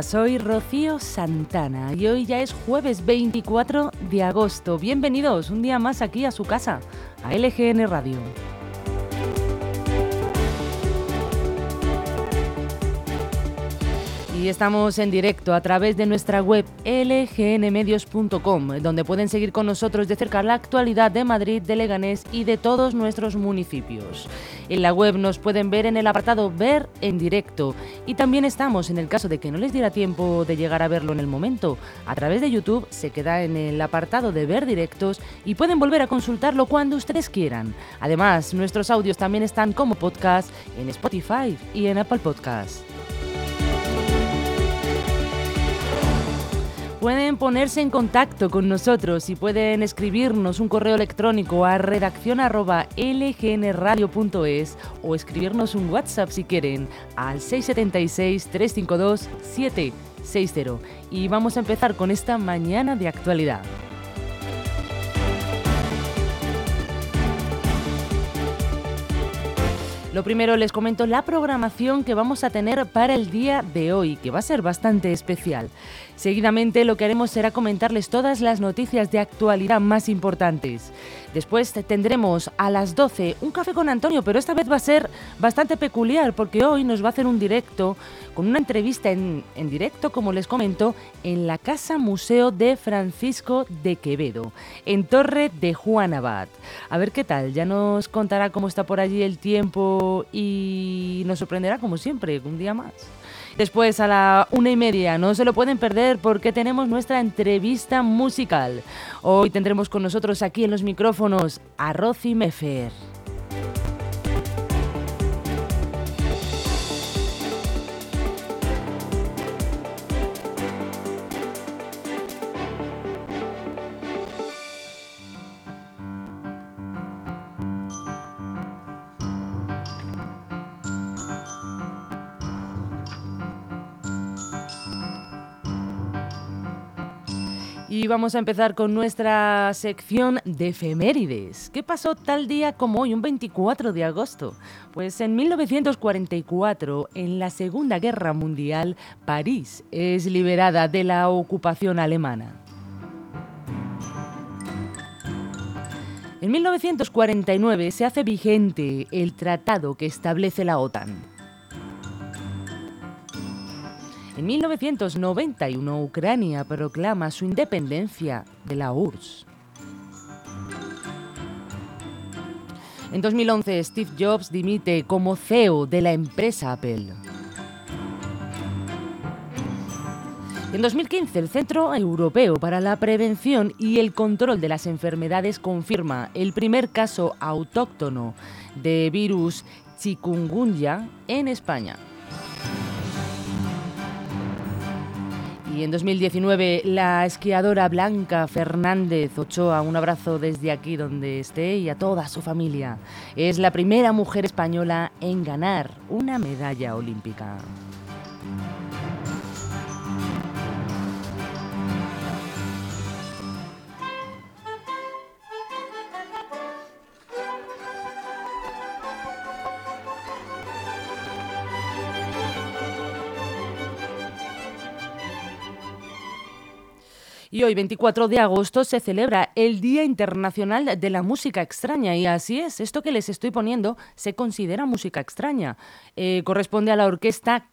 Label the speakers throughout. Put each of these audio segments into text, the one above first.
Speaker 1: Soy Rocío Santana y hoy ya es jueves 24 de agosto. Bienvenidos un día más aquí a su casa, a LGN Radio. Y estamos en directo a través de nuestra web lgnmedios.com, donde pueden seguir con nosotros de cerca la actualidad de Madrid, de Leganés y de todos nuestros municipios. En la web nos pueden ver en el apartado Ver en directo y también estamos, en el caso de que no les diera tiempo de llegar a verlo en el momento, a través de YouTube se queda en el apartado de Ver directos y pueden volver a consultarlo cuando ustedes quieran. Además, nuestros audios también están como podcast en Spotify y en Apple Podcasts. Pueden ponerse en contacto con nosotros y pueden escribirnos un correo electrónico a redacción@lgnradio.es o escribirnos un WhatsApp si quieren al 676 352 760. Y vamos a empezar con esta mañana de actualidad. Lo primero les comento la programación que vamos a tener para el día de hoy, que va a ser bastante especial. Seguidamente lo que haremos será comentarles todas las noticias de actualidad más importantes. Después tendremos a las 12 un café con Antonio, pero esta vez va a ser bastante peculiar porque hoy nos va a hacer un directo con una entrevista en, directo, como les comento, en la Casa Museo de Francisco de Quevedo, en Torre de Juan Abad. A ver qué tal, ya nos contará cómo está por allí el tiempo y nos sorprenderá como siempre, un día más. Después a la una y media, no se lo pueden perder porque tenemos nuestra entrevista musical. Hoy tendremos con nosotros aquí en los micrófonos a Rosy Mefer. Y vamos a empezar con nuestra sección de efemérides. ¿Qué pasó tal día como hoy, un 24 de agosto? Pues en 1944, en la Segunda Guerra Mundial, París es liberada de la ocupación alemana. En 1949 se hace vigente el tratado que establece la OTAN. En 1991, Ucrania proclama su independencia de la URSS. En 2011, Steve Jobs dimite como CEO de la empresa Apple. En 2015, el Centro Europeo para la Prevención y el Control de las Enfermedades confirma el primer caso autóctono de virus chikungunya en España. Y en 2019 la esquiadora Blanca Fernández Ochoa, un abrazo desde aquí donde esté y a toda su familia, es la primera mujer española en ganar una medalla olímpica. Y hoy, 24 de agosto, se celebra el Día Internacional de la Música Extraña. Y así es, esto que les estoy poniendo se considera música extraña. Eh, corresponde a la orquesta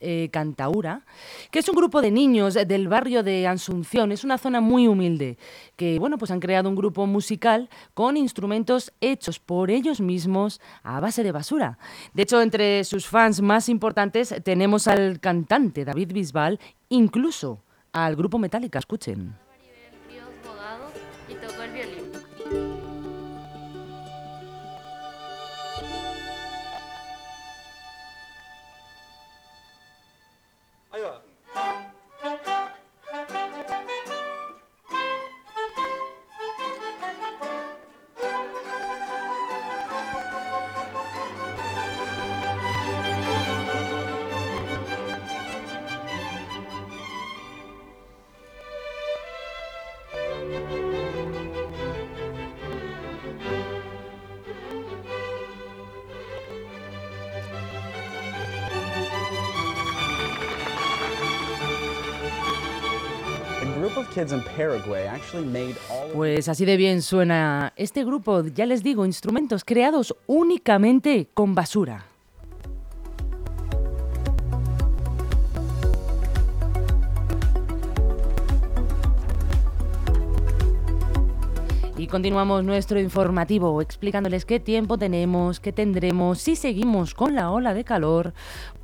Speaker 1: eh, Cantaura, que es un grupo de niños del barrio de Asunción. Es una zona muy humilde, que bueno, pues han creado un grupo musical con instrumentos hechos por ellos mismos a base de basura. De hecho, entre sus fans más importantes tenemos al cantante David Bisbal, incluso al grupo Metallica. Escuchen. Pues así de bien suena este grupo, ya les digo, instrumentos creados únicamente con basura. Y continuamos nuestro informativo explicándoles qué tiempo tenemos, qué tendremos, si seguimos con la ola de calor.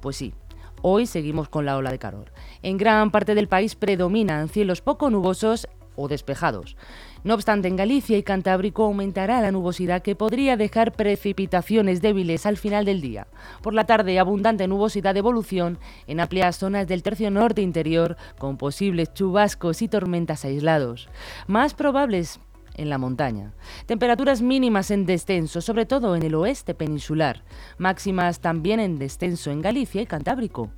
Speaker 1: Pues sí, hoy seguimos con la ola de calor. En gran parte del país predominan cielos poco nubosos o despejados. No obstante, en Galicia y Cantábrico aumentará la nubosidad que podría dejar precipitaciones débiles al final del día. Por la tarde, abundante nubosidad de evolución en amplias zonas del tercio norte interior, con posibles chubascos y tormentas aislados. Más probables en la montaña. Temperaturas mínimas en descenso, sobre todo en el oeste peninsular. Máximas también en descenso en Galicia y Cantábrico.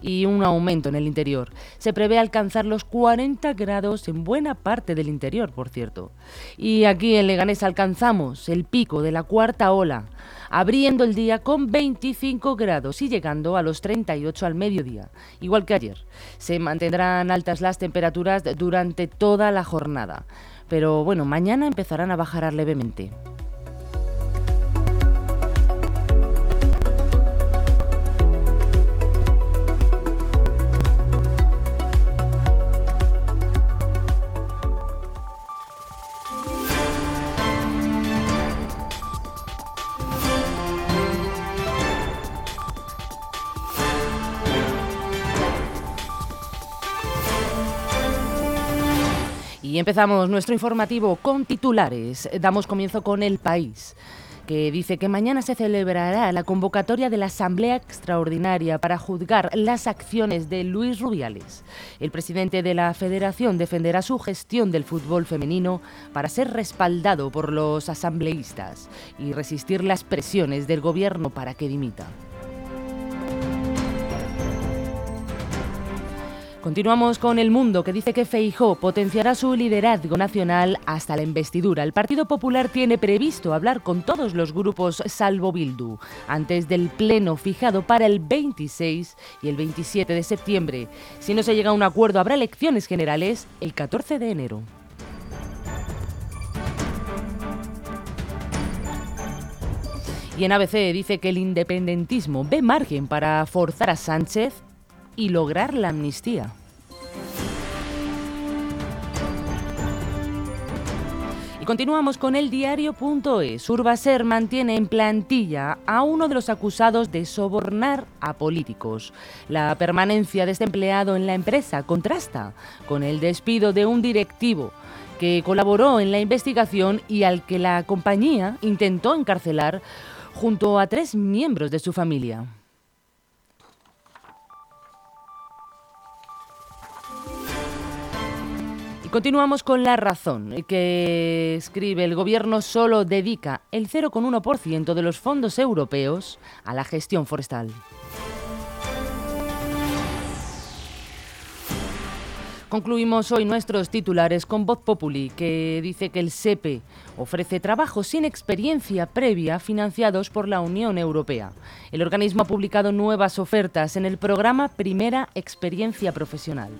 Speaker 1: Y un aumento en el interior. Se prevé alcanzar los 40 grados en buena parte del interior, por cierto. Y aquí en Leganés alcanzamos el pico de la cuarta ola, abriendo el día con 25 grados y llegando a los 38 al mediodía, igual que ayer. Se mantendrán altas las temperaturas durante toda la jornada pero bueno, mañana empezarán a bajar levemente. Y empezamos nuestro informativo con titulares. Damos comienzo con El País que dice que mañana se celebrará la convocatoria de la Asamblea Extraordinaria para juzgar las acciones de Luis Rubiales. El presidente de la Federación defenderá su gestión del fútbol femenino para ser respaldado por los asambleístas y resistir las presiones del gobierno para que dimita. Continuamos con El Mundo, que dice que Feijó potenciará su liderazgo nacional hasta la investidura. El Partido Popular tiene previsto hablar con todos los grupos salvo Bildu antes del pleno fijado para el 26 y el 27 de septiembre. Si no se llega a un acuerdo, habrá elecciones generales el 14 de enero. Y en ABC dice que el independentismo ve margen para forzar a Sánchez y lograr la amnistía. Continuamos con el diario.es. Urbaser mantiene en plantilla a uno de los acusados de sobornar a políticos. La permanencia de este empleado en la empresa contrasta con el despido de un directivo que colaboró en la investigación y al que la compañía intentó encarcelar junto a tres miembros de su familia. Continuamos con la razón que escribe el gobierno solo dedica el 0,1% de los fondos europeos a la gestión forestal. Concluimos hoy nuestros titulares con Voz Populi, que dice que el SEPE ofrece trabajos sin experiencia previa financiados por la Unión Europea. El organismo ha publicado nuevas ofertas en el programa Primera Experiencia Profesional.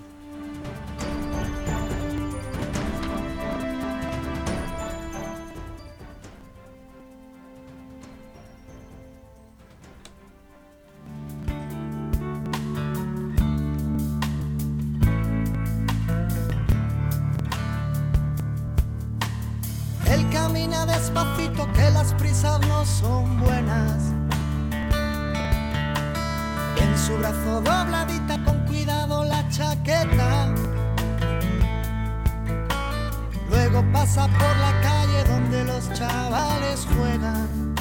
Speaker 2: Son buenas. En su brazo dobladita con cuidado la chaqueta. Luego pasa por la calle donde los chavales juegan.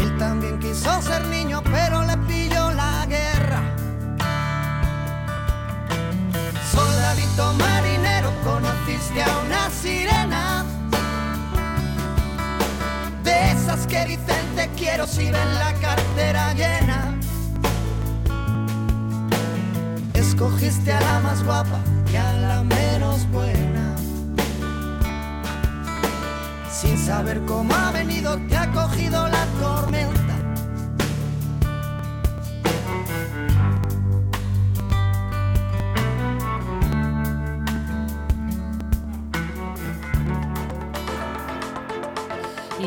Speaker 2: Él también quiso ser niño, pero le pilló si ven la cartera llena. Escogiste a la más guapa y a la menos buena. Sin saber cómo ha venido, te ha cogido la tormenta.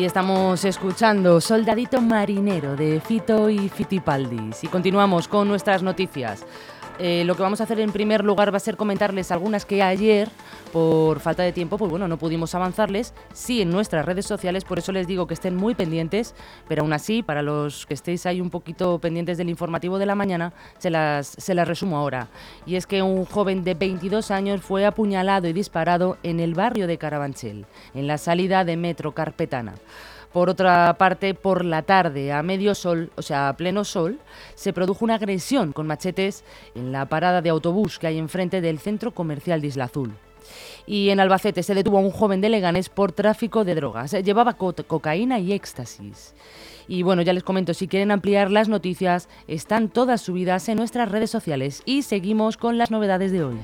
Speaker 1: Y estamos escuchando Soldadito Marinero de Fito y Fitipaldis. Y continuamos con nuestras noticias. Eh, lo que vamos a hacer en primer lugar va a ser comentarles algunas que ayer, por falta de tiempo, pues bueno, no pudimos avanzarles. Sí, en nuestras redes sociales, por eso les digo que estén muy pendientes, pero aún así, para los que estéis ahí un poquito pendientes del informativo de la mañana, se las, se las resumo ahora. Y es que un joven de 22 años fue apuñalado y disparado en el barrio de Carabanchel, en la salida de Metro Carpetana. Por otra parte, por la tarde, a medio sol, o sea, a pleno sol, se produjo una agresión con machetes en la parada de autobús que hay enfrente del centro comercial de Isla Azul. Y en Albacete se detuvo a un joven de Leganés por tráfico de drogas. Llevaba cocaína y éxtasis. Y bueno, ya les comento, si quieren ampliar las noticias, están todas subidas en nuestras redes sociales. Y seguimos con las novedades de hoy.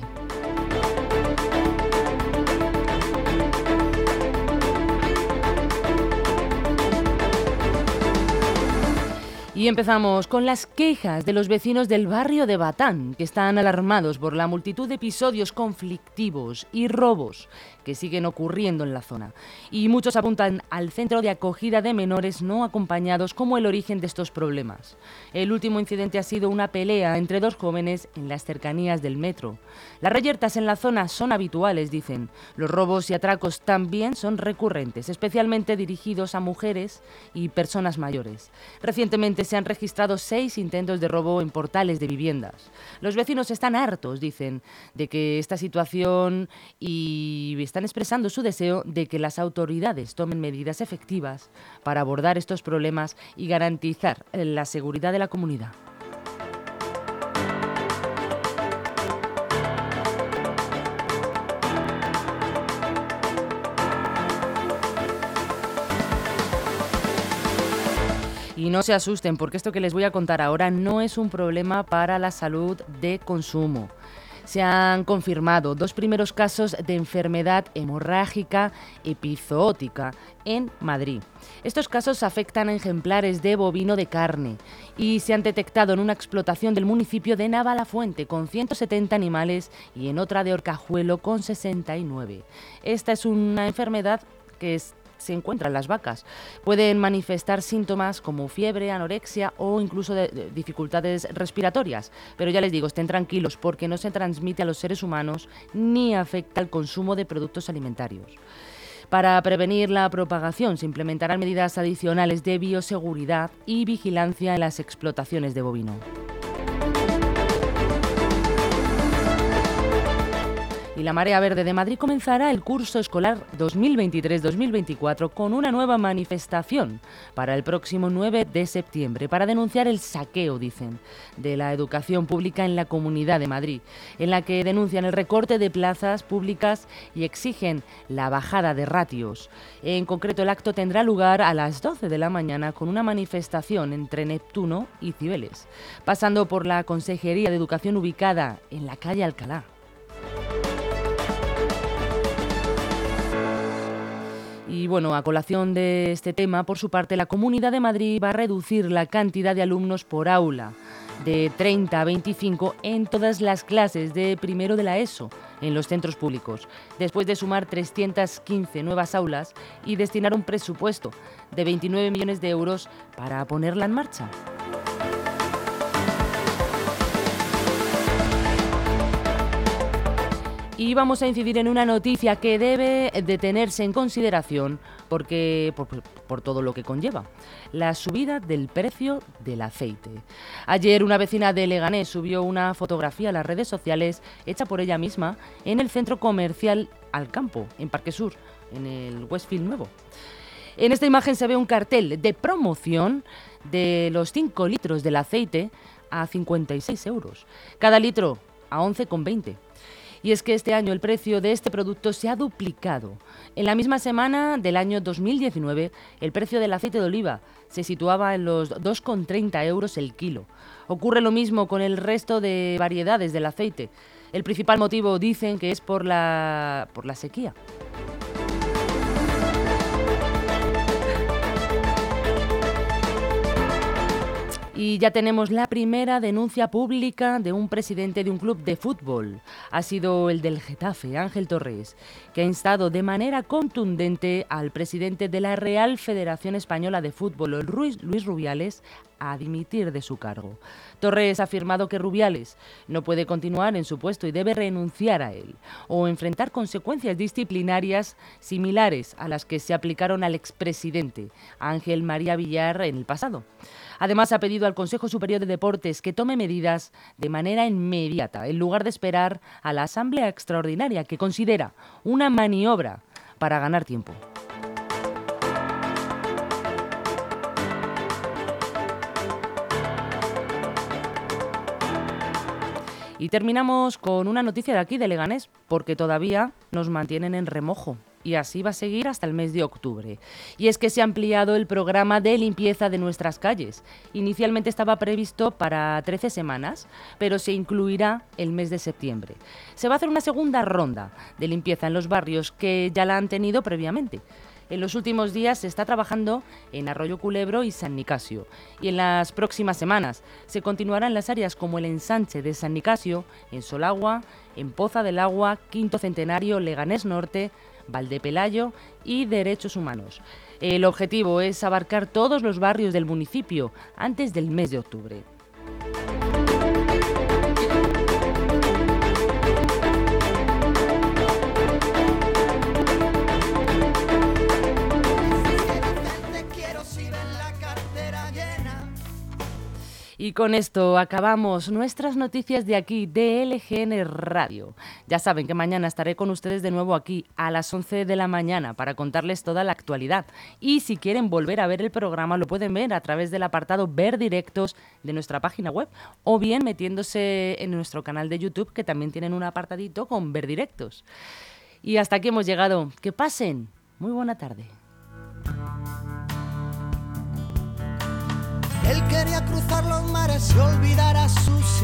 Speaker 1: Y empezamos con las quejas de los vecinos del barrio de Batán, que están alarmados por la multitud de episodios conflictivos y robos que siguen ocurriendo en la zona. Y muchos apuntan al centro de acogida de menores no acompañados como el origen de estos problemas. El último incidente ha sido una pelea entre dos jóvenes en las cercanías del metro. Las reyertas en la zona son habituales, dicen. Los robos y atracos también son recurrentes, especialmente dirigidos a mujeres y personas mayores. Recientemente se han registrado seis intentos de robo en portales de viviendas. Los vecinos están hartos, dicen, de que esta situación y están expresando su deseo de que las autoridades tomen medidas efectivas para abordar estos problemas y garantizar la seguridad de la comunidad. Y no se asusten, porque esto que les voy a contar ahora no es un problema para la salud de consumo se han confirmado dos primeros casos de enfermedad hemorrágica epizootica en Madrid. Estos casos afectan a ejemplares de bovino de carne y se han detectado en una explotación del municipio de Navalafuente con 170 animales y en otra de Orcajuelo con 69. Esta es una enfermedad que es se encuentran las vacas. Pueden manifestar síntomas como fiebre, anorexia o incluso dificultades respiratorias. Pero ya les digo, estén tranquilos porque no se transmite a los seres humanos ni afecta al consumo de productos alimentarios. Para prevenir la propagación se implementarán medidas adicionales de bioseguridad y vigilancia en las explotaciones de bovino. Y la Marea Verde de Madrid comenzará el curso escolar 2023-2024 con una nueva manifestación para el próximo 9 de septiembre para denunciar el saqueo, dicen, de la educación pública en la Comunidad de Madrid, en la que denuncian el recorte de plazas públicas y exigen la bajada de ratios. En concreto, el acto tendrá lugar a las 12 de la mañana con una manifestación entre Neptuno y Cibeles, pasando por la Consejería de Educación ubicada en la calle Alcalá. Y bueno, a colación de este tema, por su parte, la Comunidad de Madrid va a reducir la cantidad de alumnos por aula de 30 a 25 en todas las clases de primero de la ESO en los centros públicos, después de sumar 315 nuevas aulas y destinar un presupuesto de 29 millones de euros para ponerla en marcha. Y vamos a incidir en una noticia que debe de tenerse en consideración porque, por, todo lo que conlleva, la subida del precio del aceite. Ayer una vecina de Leganés subió una fotografía a las redes sociales hecha por ella misma en el centro comercial Alcampo, en Parque Sur, en el Westfield Nuevo. En esta imagen se ve un cartel de promoción de los 5 litros del aceite a 56 euros. Cada litro a 11,20 y es que este año el precio de este producto se ha duplicado. En la misma semana del año 2019, el precio del aceite de oliva se situaba en los 2,30 euros el kilo. Ocurre lo mismo con el resto de variedades del aceite. El principal motivo dicen que es por la, por la sequía. Y ya tenemos la primera denuncia pública de un presidente de un club de fútbol. Ha sido el del Getafe, Ángel Torres, que ha instado de manera contundente al presidente de la Real Federación Española de Fútbol, Luis Rubiales, a dimitir de su cargo. Torres ha afirmado que Rubiales no puede continuar en su puesto y debe renunciar a él o enfrentar consecuencias disciplinarias similares a las que se aplicaron al expresidente Ángel María Villar en el pasado. Además, ha pedido al Consejo Superior de Deportes que tome medidas de manera inmediata, en lugar de esperar a la Asamblea Extraordinaria, que considera una maniobra para ganar tiempo. Y terminamos con una noticia de aquí, de Leganés, porque todavía nos mantienen en remojo y así va a seguir hasta el mes de octubre. Y es que se ha ampliado el programa de limpieza de nuestras calles. Inicialmente estaba previsto para 13 semanas, pero se incluirá el mes de septiembre. Se va a hacer una segunda ronda de limpieza en los barrios que ya la han tenido previamente. En los últimos días se está trabajando en Arroyo Culebro y San Nicasio. Y en las próximas semanas se continuará en las áreas como el ensanche de San Nicasio, en Solagua, en Poza del Agua, Quinto Centenario, Leganés Norte, Valdepelayo y Derechos Humanos. El objetivo es abarcar todos los barrios del municipio antes del mes de octubre. Y con esto acabamos nuestras noticias de aquí, de LGN Radio. Ya saben que mañana estaré con ustedes de nuevo aquí a las 11 de la mañana para contarles toda la actualidad. Y si quieren volver a ver el programa, lo pueden ver a través del apartado Ver Directos de nuestra página web o bien metiéndose en nuestro canal de YouTube, que también tienen un apartadito con Ver Directos. Y hasta aquí hemos llegado. Que pasen. Muy buena tarde.
Speaker 2: Él quería cruzar los mares y olvidar a sus